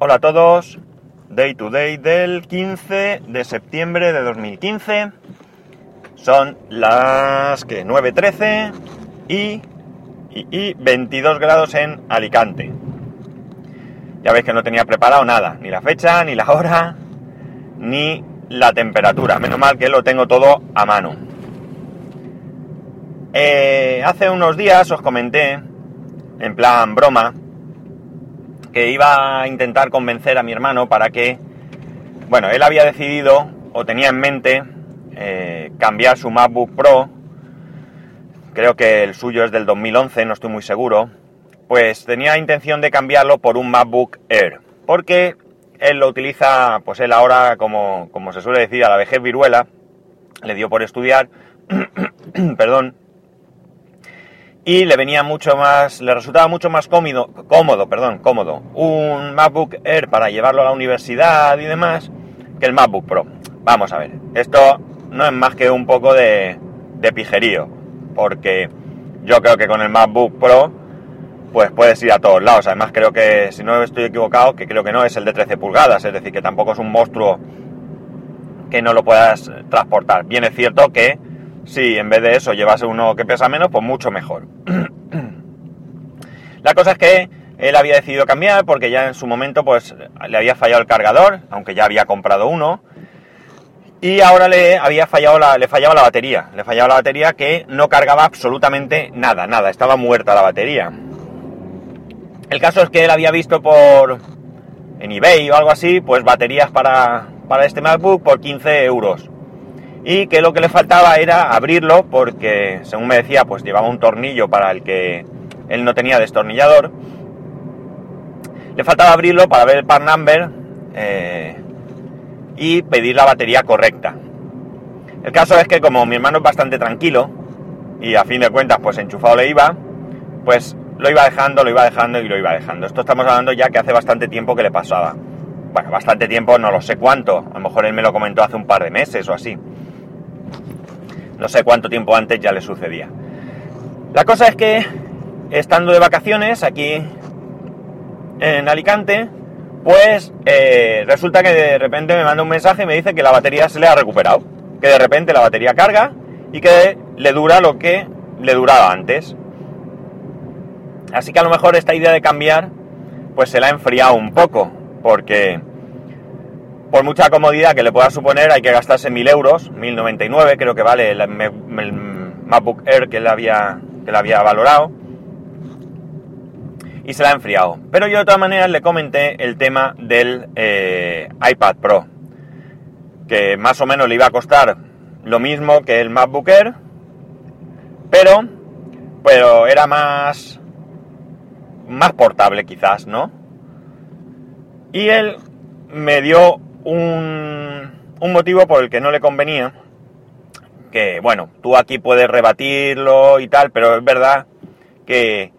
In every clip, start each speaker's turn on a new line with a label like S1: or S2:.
S1: Hola a todos, Day to Day del 15 de septiembre de 2015. Son las que 9.13 y, y, y 22 grados en Alicante. Ya veis que no tenía preparado nada, ni la fecha, ni la hora, ni la temperatura. Menos mal que lo tengo todo a mano. Eh, hace unos días os comenté, en plan broma, que iba a intentar convencer a mi hermano para que, bueno, él había decidido o tenía en mente eh, cambiar su MacBook Pro, creo que el suyo es del 2011, no estoy muy seguro, pues tenía intención de cambiarlo por un MacBook Air, porque él lo utiliza, pues él ahora, como, como se suele decir, a la vejez viruela, le dio por estudiar, perdón, y le venía mucho más, le resultaba mucho más cómodo, cómodo, perdón, cómodo, un MacBook Air para llevarlo a la universidad y demás, que el MacBook Pro. Vamos a ver, esto no es más que un poco de, de pijerío, porque yo creo que con el MacBook Pro, pues puedes ir a todos lados. Además creo que, si no estoy equivocado, que creo que no, es el de 13 pulgadas, es decir, que tampoco es un monstruo que no lo puedas transportar. Bien es cierto que si en vez de eso llevase uno que pesa menos, pues mucho mejor. La cosa es que él había decidido cambiar porque ya en su momento pues le había fallado el cargador, aunque ya había comprado uno. Y ahora le había fallado la, le fallaba la batería. Le fallaba la batería que no cargaba absolutamente nada, nada. Estaba muerta la batería. El caso es que él había visto por en eBay o algo así, pues baterías para, para este MacBook por 15 euros y que lo que le faltaba era abrirlo porque, según me decía, pues llevaba un tornillo para el que él no tenía destornillador. Le faltaba abrirlo para ver el part number eh, y pedir la batería correcta. El caso es que como mi hermano es bastante tranquilo y a fin de cuentas pues enchufado le iba, pues lo iba dejando, lo iba dejando y lo iba dejando. Esto estamos hablando ya que hace bastante tiempo que le pasaba. Bueno, bastante tiempo, no lo sé cuánto. A lo mejor él me lo comentó hace un par de meses o así no sé cuánto tiempo antes ya le sucedía. La cosa es que, estando de vacaciones aquí en Alicante, pues eh, resulta que de repente me manda un mensaje y me dice que la batería se le ha recuperado. Que de repente la batería carga y que le dura lo que le duraba antes. Así que a lo mejor esta idea de cambiar, pues se la ha enfriado un poco, porque por mucha comodidad que le pueda suponer, hay que gastarse 1000 euros, 1099 creo que vale el, MacBook Air que le, había, que le había valorado. Y se la ha enfriado. Pero yo de todas maneras le comenté el tema del eh, iPad Pro. Que más o menos le iba a costar lo mismo que el MacBook Air. Pero, pero era más, más portable quizás, ¿no? Y él me dio un, motivo por el que no le convenía, que bueno, tú aquí puedes rebatirlo y tal, pero es verdad que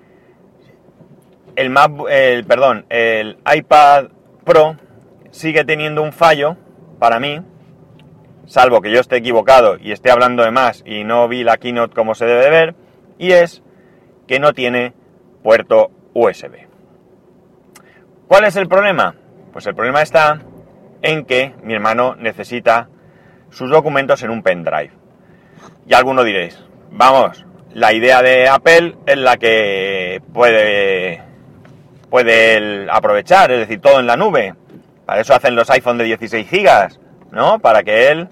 S1: el, el, perdón, el iPad Pro sigue teniendo un fallo para mí, salvo que yo esté equivocado y esté hablando de más y no vi la keynote como se debe ver, y es que no tiene puerto USB. ¿Cuál es el problema? Pues el problema está en que mi hermano necesita sus documentos en un pendrive. Y alguno diréis, vamos, la idea de Apple es la que puede, puede aprovechar, es decir, todo en la nube. Para eso hacen los iPhone de 16 gigas, ¿no? Para que él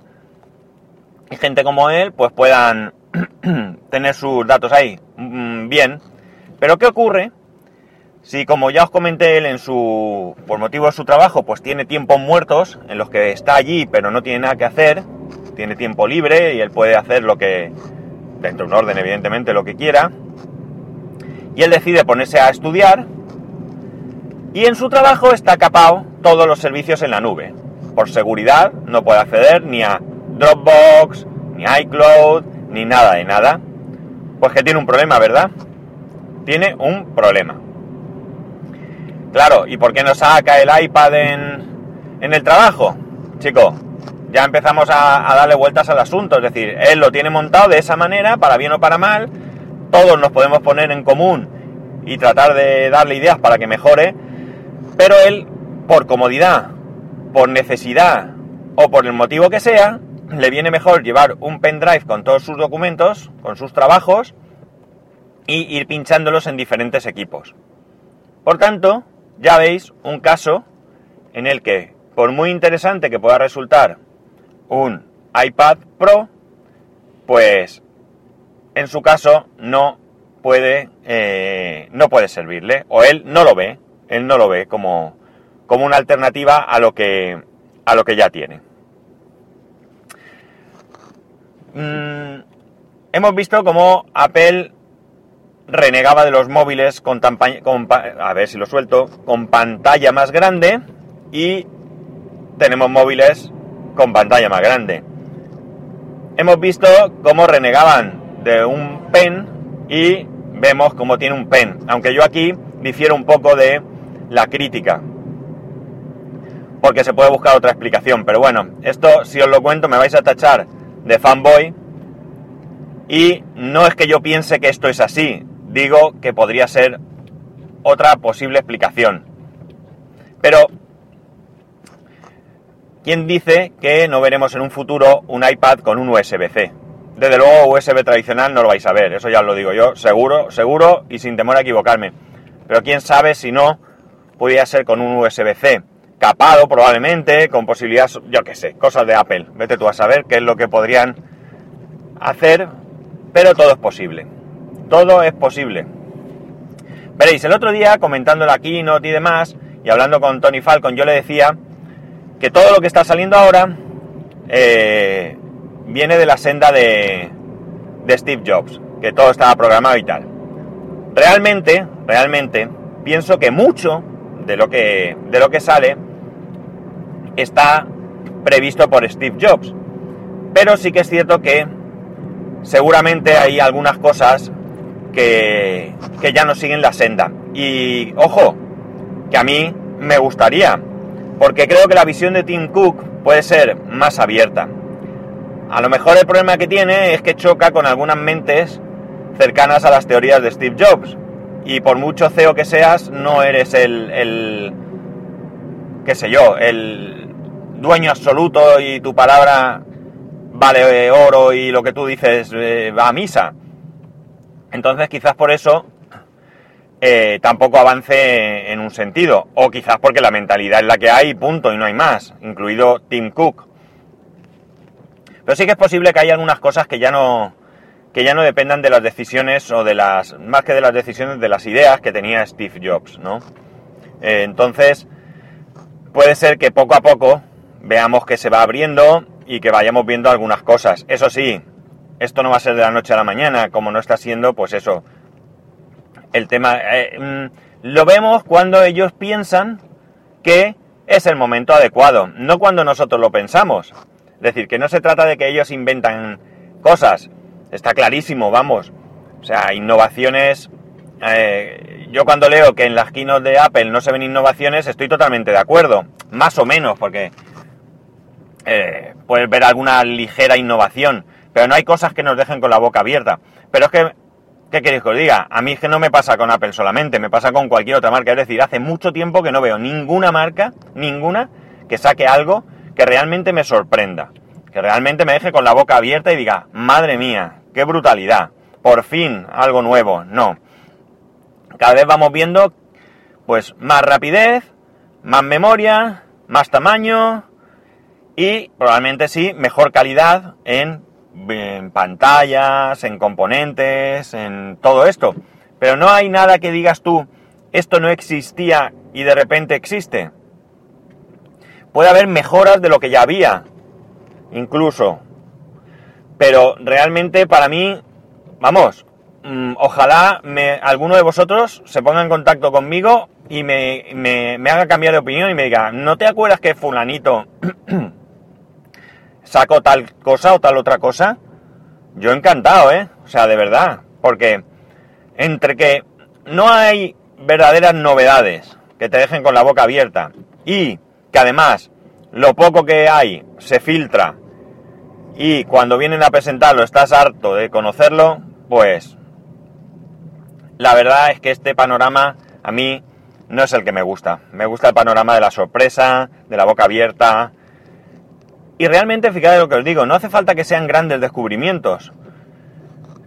S1: y gente como él pues puedan tener sus datos ahí mm, bien. Pero ¿qué ocurre si como ya os comenté él en su por motivo de su trabajo pues tiene tiempos muertos en los que está allí pero no tiene nada que hacer tiene tiempo libre y él puede hacer lo que dentro de un orden evidentemente lo que quiera. Y él decide ponerse a estudiar y en su trabajo está capado todos los servicios en la nube. Por seguridad no puede acceder ni a Dropbox ni iCloud ni nada de nada. Pues que tiene un problema verdad tiene un problema Claro, ¿y por qué no saca el iPad en, el trabajo? Chico, ya empezamos a, darle vueltas al asunto, es decir, él lo tiene montado de esa manera, para bien o para mal, todos nos podemos poner en común y tratar de darle ideas para que mejore, pero él por comodidad, por necesidad o por el motivo que sea, le viene mejor llevar un pendrive con todos sus documentos, con sus trabajos, y ir pinchándolos en diferentes equipos. Por tanto, ya veis un caso en el que, por muy interesante que pueda resultar un iPad Pro, pues en su caso no puede, eh, no puede servirle, o él no lo ve, él no lo ve como, como una alternativa a lo que, a lo que ya tiene. Mm, hemos visto cómo Apple renegaba de los móviles con, con, a ver si lo suelto, con pantalla más grande y tenemos móviles con pantalla más grande. Hemos visto cómo renegaban de un pen y vemos cómo tiene un pen, aunque yo aquí difiero un poco de la crítica, porque se puede buscar otra explicación, pero bueno, esto si os lo cuento me vais a tachar de fanboy y no es que yo piense que esto es así, digo que podría ser otra posible explicación. Pero, ¿quién dice que no veremos en un futuro un iPad con un USB-C? Desde luego USB tradicional no lo vais a ver, eso ya os lo digo yo, seguro, seguro y sin temor a equivocarme. Pero quién sabe si no podría ser con un USB-C, capado probablemente, con posibilidades, yo qué sé, cosas de Apple. Vete tú a saber qué es lo que podrían hacer, pero todo es posible. Todo es posible. Veréis, el otro día comentando la keynote y demás, y hablando con Tony Falcon, yo le decía que todo lo que está saliendo ahora eh, viene de la senda de, de Steve Jobs, que todo estaba programado y tal. Realmente, realmente, pienso que mucho de lo que, de lo que sale está previsto por Steve Jobs. Pero sí que es cierto que seguramente hay algunas cosas que, ya no siguen la senda. Y ojo, que a mí me gustaría, porque creo que la visión de Tim Cook puede ser más abierta. A lo mejor el problema que tiene es que choca con algunas mentes cercanas a las teorías de Steve Jobs. Y por mucho CEO que seas, no eres el, el qué sé yo, el dueño absoluto y tu palabra vale oro y lo que tú dices eh, va a misa. Entonces quizás por eso eh, tampoco avance en un sentido. O quizás porque la mentalidad es la que hay, punto, y no hay más, incluido Tim Cook. Pero sí que es posible que haya algunas cosas que ya no, que ya no dependan de las decisiones o de las, más que de las decisiones, de las ideas que tenía Steve Jobs, ¿no? Eh, entonces, puede ser que poco a poco veamos que se va abriendo y que vayamos viendo algunas cosas. Eso sí, esto no va a ser de la noche a la mañana, como no está siendo, pues eso. El tema. Eh, mm, lo vemos cuando ellos piensan que es el momento adecuado, no cuando nosotros lo pensamos. Es decir, que no se trata de que ellos inventan cosas. Está clarísimo, vamos. O sea, innovaciones. Eh, yo cuando leo que en las quinos de Apple no se ven innovaciones, estoy totalmente de acuerdo. Más o menos, porque eh, puedes ver alguna ligera innovación pero no hay cosas que nos dejen con la boca abierta. Pero es que, ¿qué queréis que os diga? A mí es que no me pasa con Apple solamente, me pasa con cualquier otra marca. Es decir, hace mucho tiempo que no veo ninguna marca, ninguna, que saque algo que realmente me sorprenda. Que realmente me deje con la boca abierta y diga, madre mía, qué brutalidad. Por fin, algo nuevo. No. Cada vez vamos viendo, pues, más rapidez, más memoria, más tamaño y probablemente sí, mejor calidad en en pantallas, en componentes, en todo esto. Pero no hay nada que digas tú, esto no existía y de repente existe. Puede haber mejoras de lo que ya había, incluso. Pero realmente para mí, vamos, mm, ojalá me, alguno de vosotros se ponga en contacto conmigo y me, me, me haga cambiar de opinión y me diga, ¿no te acuerdas que fulanito saco tal cosa o tal otra cosa, yo encantado, ¿eh? O sea, de verdad, porque entre que no hay verdaderas novedades que te dejen con la boca abierta y que además lo poco que hay se filtra y cuando vienen a presentarlo estás harto de conocerlo, pues la verdad es que este panorama a mí no es el que me gusta. Me gusta el panorama de la sorpresa, de la boca abierta. Y realmente, fíjate lo que os digo, no hace falta que sean grandes descubrimientos.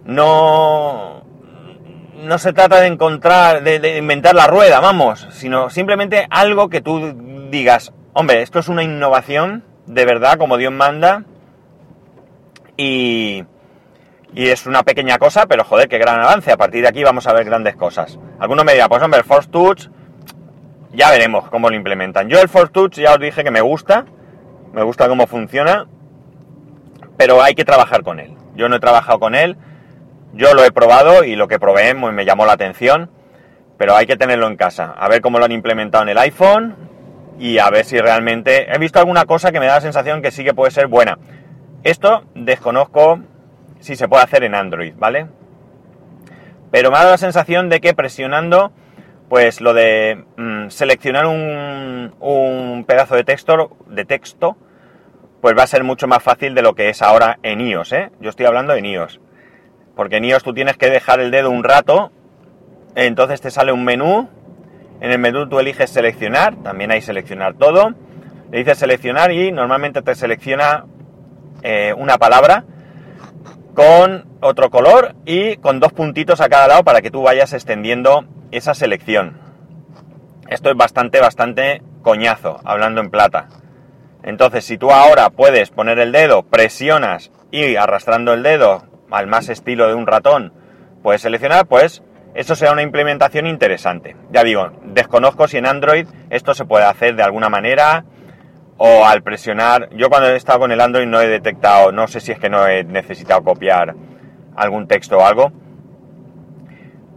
S1: No, no se trata de encontrar, de, de inventar la rueda, vamos, sino simplemente algo que tú digas, hombre, esto es una innovación de verdad, como Dios manda, y, y es una pequeña cosa, pero joder, qué gran avance. A partir de aquí vamos a ver grandes cosas. Algunos me dirán, pues hombre, el Force Touch, ya veremos cómo lo implementan. Yo el Force Touch ya os dije que me gusta, me gusta cómo funciona, pero hay que trabajar con él. Yo no he trabajado con él, yo lo he probado y lo que probé me llamó la atención, pero hay que tenerlo en casa, a ver cómo lo han implementado en el iPhone y a ver si realmente... He visto alguna cosa que me da la sensación que sí que puede ser buena. Esto desconozco si se puede hacer en Android, ¿vale? Pero me ha dado la sensación de que presionando, pues lo de mm, seleccionar un, un, pedazo de texto, de texto, pues va a ser mucho más fácil de lo que es ahora en iOS, ¿eh? Yo estoy hablando en iOS. Porque en iOS tú tienes que dejar el dedo un rato, entonces te sale un menú, en el menú tú eliges seleccionar, también hay seleccionar todo, le dices seleccionar y normalmente te selecciona eh, una palabra con otro color y con dos puntitos a cada lado para que tú vayas extendiendo esa selección. Esto es bastante, bastante coñazo, hablando en plata. Entonces, si tú ahora puedes poner el dedo, presionas y arrastrando el dedo al más estilo de un ratón, puedes seleccionar, pues eso será una implementación interesante. Ya digo, desconozco si en Android esto se puede hacer de alguna manera o al presionar, yo cuando he estado con el Android no he detectado, no sé si es que no he necesitado copiar algún texto o algo,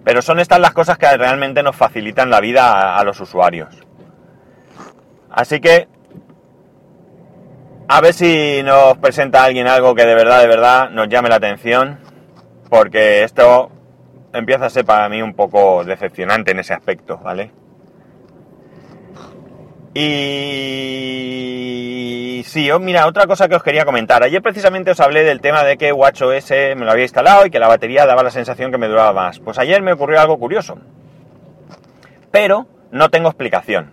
S1: pero son estas las cosas que realmente nos facilitan la vida a, los usuarios. Así que, a ver si nos presenta alguien algo que de verdad, de verdad nos llame la atención, porque esto empieza a ser para mí un poco decepcionante en ese aspecto, ¿vale? Y sí, mira, otra cosa que os quería comentar. Ayer precisamente os hablé del tema de que WatchOS me lo había instalado y que la batería daba la sensación que me duraba más. Pues ayer me ocurrió algo curioso. Pero no tengo explicación.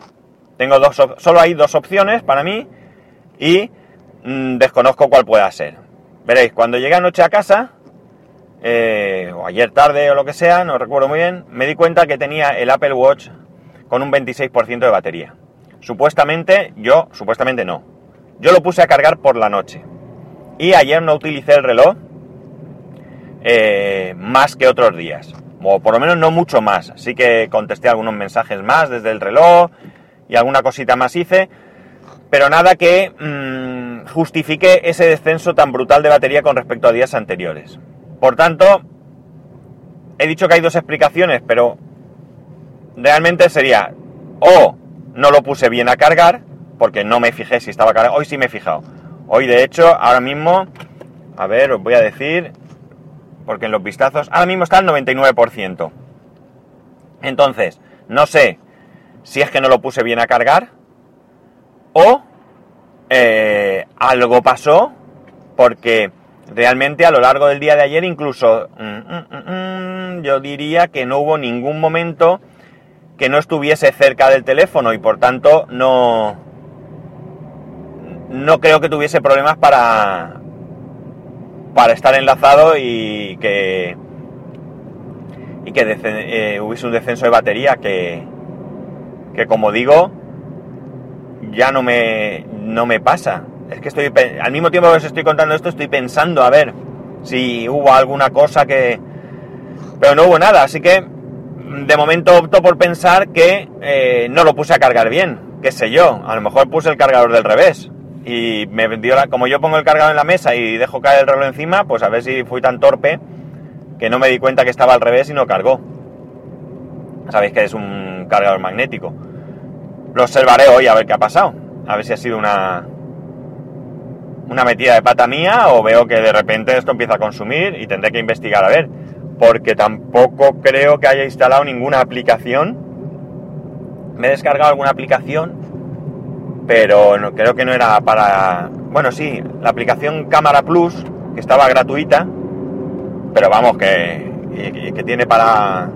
S1: Tengo dos, solo hay dos opciones para mí y mmm, desconozco cuál pueda ser. Veréis, cuando llegué anoche a casa, eh, o ayer tarde o lo que sea, no recuerdo muy bien, me di cuenta que tenía el Apple Watch con un 26% de batería. Supuestamente, yo, supuestamente no. Yo lo puse a cargar por la noche. Y ayer no utilicé el reloj eh, más que otros días. O por lo menos no mucho más. Así que contesté algunos mensajes más desde el reloj y alguna cosita más hice. Pero nada que mmm, justifique ese descenso tan brutal de batería con respecto a días anteriores. Por tanto, he dicho que hay dos explicaciones, pero realmente sería o no lo puse bien a cargar, porque no me fijé si estaba cargado. Hoy sí me he fijado. Hoy, de hecho, ahora mismo, a ver, os voy a decir, porque en los vistazos, ahora mismo está el 99%. Entonces, no sé si es que no lo puse bien a cargar o eh, algo pasó porque realmente a lo largo del día de ayer incluso mm, mm, mm yo diría que no hubo ningún momento que no estuviese cerca del teléfono y por tanto no, no creo que tuviese problemas para, para estar enlazado y que, y que eh, hubiese un descenso de batería que, que como digo, ya no me, no me pasa. Es que estoy, al mismo tiempo que os estoy contando esto, estoy pensando a ver si hubo alguna cosa que... Pero no hubo nada, así que de momento opto por pensar que eh, no lo puse a cargar bien, qué sé yo, a lo mejor puse el cargador del revés y me dio la, como yo pongo el cargador en la mesa y dejo caer el reloj encima, pues a ver si fui tan torpe que no me di cuenta que estaba al revés y no cargó. Sabéis que es un cargador magnético. Lo observaré hoy a ver qué ha pasado, a ver si ha sido una una metida de pata mía o veo que de repente esto empieza a consumir y tendré que investigar a ver porque tampoco creo que haya instalado ninguna aplicación. Me he descargado alguna aplicación, pero no, creo que no era para... Bueno, sí, la aplicación Cámara Plus, que estaba gratuita, pero vamos, que, que, que tiene para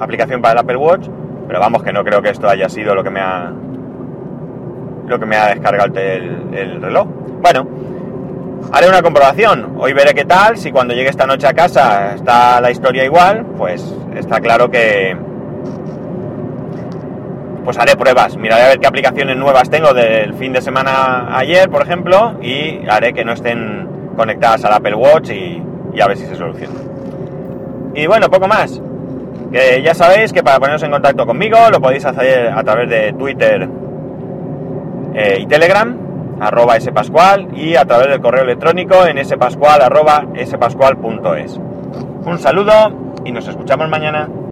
S1: aplicación para el Apple Watch, Pero vamos, que no creo que esto haya sido lo que me ha. lo que me ha descargado el, el reloj. Bueno, haré una comprobación. Hoy veré qué tal. Si cuando llegue esta noche a casa está la historia igual, pues está claro que. Pues haré pruebas. Miraré a ver qué aplicaciones nuevas tengo del fin de semana ayer, por ejemplo, y haré que no estén conectadas al Apple Watch y, a ver si se soluciona. Y bueno, poco más. Ya sabéis que para poneros en contacto conmigo lo podéis hacer a través de Twitter eh, y Telegram, arroba spascual, y a través del correo electrónico en spascual, arroba spascual.es. Un saludo y nos escuchamos mañana.